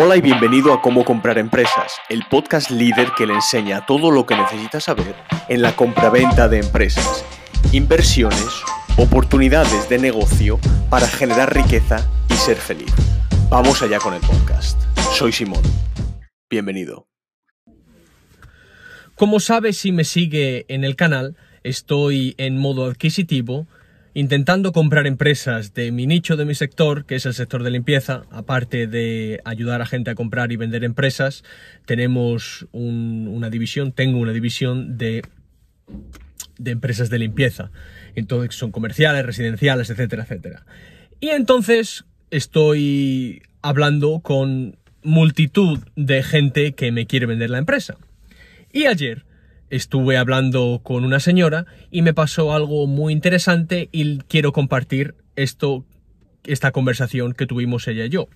Hola y bienvenido a Cómo comprar empresas, el podcast líder que le enseña todo lo que necesitas saber en la compraventa de empresas, inversiones, oportunidades de negocio para generar riqueza y ser feliz. Vamos allá con el podcast. Soy Simón. Bienvenido. Como sabes si me sigue en el canal, estoy en modo adquisitivo intentando comprar empresas de mi nicho, de mi sector, que es el sector de limpieza, aparte de ayudar a gente a comprar y vender empresas, tenemos una división, tengo una división de, de empresas de limpieza. Entonces son comerciales, residenciales, etcétera, etcétera. Y entonces estoy hablando con multitud de gente que me quiere vender la empresa. Y ayer estuve hablando con una señora y me pasó algo muy interesante y quiero compartir esto, esta conversación que tuvimos ella y yo.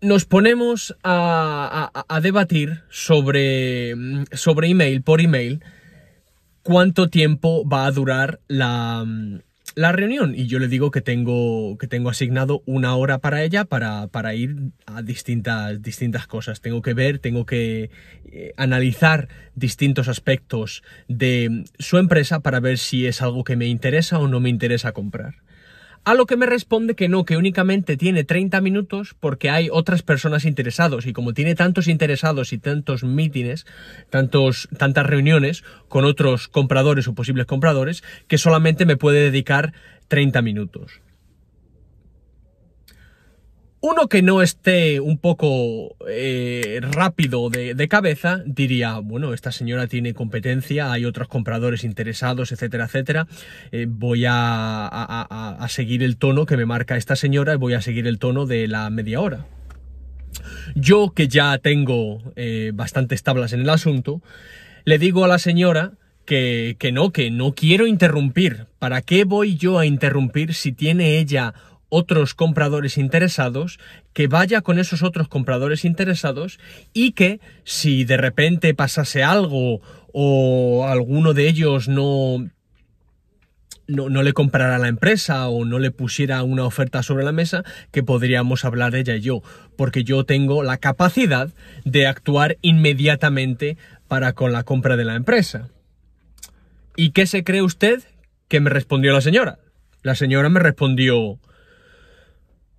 Nos ponemos a, debatir sobre, sobre email, por email, cuánto tiempo va a durar la, la reunión y yo le digo que tengo, que tengo asignado una hora para ella para, para ir a distintas, distintas cosas. Tengo que ver, tengo que eh, analizar distintos aspectos de su empresa para ver si es algo que me interesa o no me interesa comprar. A lo que me responde que no, que únicamente tiene 30 minutos porque hay otras personas interesados y como tiene tantos interesados y tantos mítines, tantos, tantas reuniones con otros compradores o posibles compradores, que solamente me puede dedicar 30 minutos. Uno que no esté un poco eh, rápido de, cabeza diría, bueno, esta señora tiene competencia, hay otros compradores interesados, etcétera, etcétera. Eh, voy a, seguir el tono que me marca esta señora y voy a seguir el tono de la media hora. Yo que ya tengo eh, bastantes tablas en el asunto, le digo a la señora que, que no, que no quiero interrumpir. ¿Para qué voy yo a interrumpir si tiene ella otros compradores interesados, que vaya con esos otros compradores interesados y que si de repente pasase algo o alguno de ellos no, no, le comprara la empresa o no le pusiera una oferta sobre la mesa, que podríamos hablar ella y yo, porque yo tengo la capacidad de actuar inmediatamente para con la compra de la empresa. ¿Y qué se cree usted que me respondió la señora? La señora me respondió,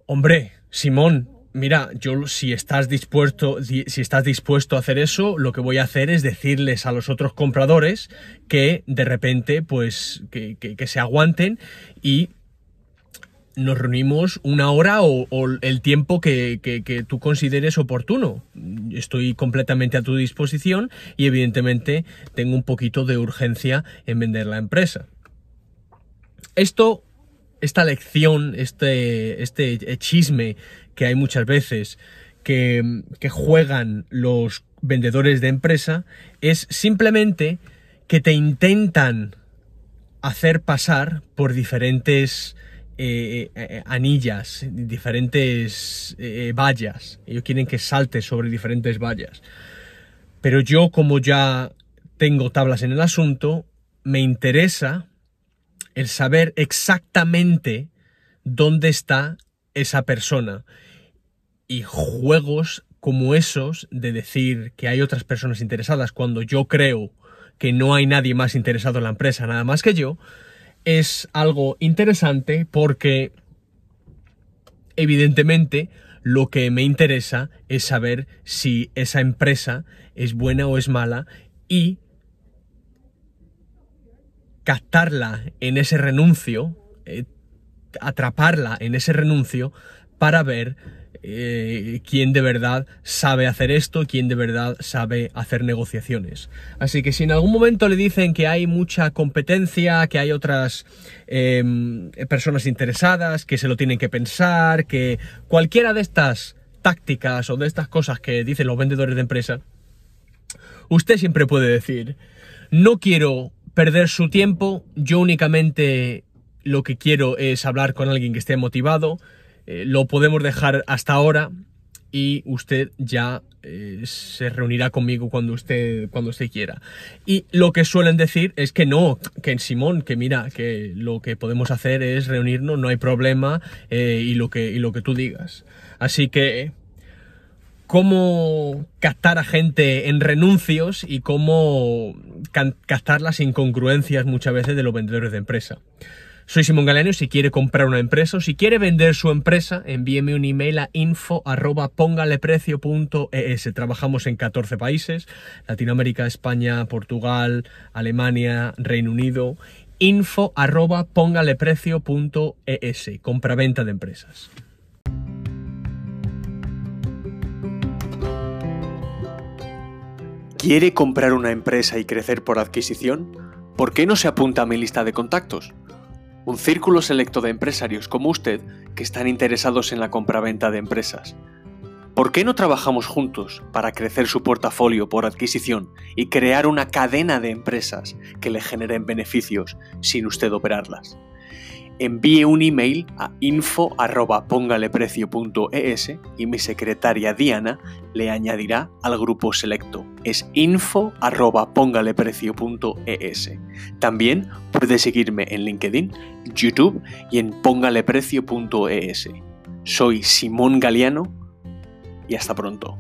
Hombre, Simón, mira, yo si estás dispuesto, si estás dispuesto a hacer eso, lo que voy a hacer es decirles a los otros compradores que de repente, pues, que, se aguanten y nos reunimos una hora o, el tiempo que, tú consideres oportuno. Estoy completamente a tu disposición y evidentemente tengo un poquito de urgencia en vender la empresa. Esto esta lección, este, este chisme que hay muchas veces que, juegan los vendedores de empresa es simplemente que te intentan hacer pasar por diferentes eh, eh, anillas, diferentes eh, vallas. Ellos quieren que saltes sobre diferentes vallas. Pero yo, como ya tengo tablas en el asunto, me interesa el saber exactamente dónde está esa persona. Y juegos como esos de decir que hay otras personas interesadas cuando yo creo que no hay nadie más interesado en la empresa nada más que yo, es algo interesante porque evidentemente lo que me interesa es saber si esa empresa es buena o es mala y captarla en ese renuncio, eh, atraparla en ese renuncio para ver eh, quién de verdad sabe hacer esto, quién de verdad sabe hacer negociaciones. Así que si en algún momento le dicen que hay mucha competencia, que hay otras em, personas interesadas, que se lo tienen que pensar, que cualquiera de estas tácticas o de estas cosas que dicen los vendedores de empresa, usted siempre puede decir, no quiero perder su tiempo. Yo únicamente lo que quiero es hablar con alguien que esté motivado. Eh, lo podemos dejar hasta ahora y usted ya eh, se reunirá conmigo cuando usted, cuando usted quiera. Y lo que suelen decir es que no, que en Simón, que mira, que lo que podemos hacer es reunirnos, no hay problema, eh, y, lo que, y lo que tú digas. Así que cómo captar a gente en renuncios y cómo captar las incongruencias muchas veces de los vendedores de empresa. Soy Simón Galeano si quiere comprar una empresa o si quiere vender su empresa, envíeme un email a info.pongaleprecio.es. Trabajamos en 14 países, Latinoamérica, España, Portugal, Alemania, Reino Unido. info.pongaleprecio.es. Compra-venta de empresas. ¿Quiere comprar una empresa y crecer por adquisición? ¿Por qué no se apunta a mi lista de contactos? un círculo selecto de empresarios como usted que están interesados en la compraventa de empresas. ¿Por qué no trabajamos juntos para crecer su portafolio por adquisición y crear una cadena de empresas que le generen beneficios sin usted operarlas? Envíe un email a info.pongaleprecio.es y mi secretaria Diana le añadirá al grupo selecto. Es info.pongaleprecio.es. También puede seguirme en LinkedIn, YouTube y en pongaleprecio.es. Soy Simón Galeano y hasta pronto.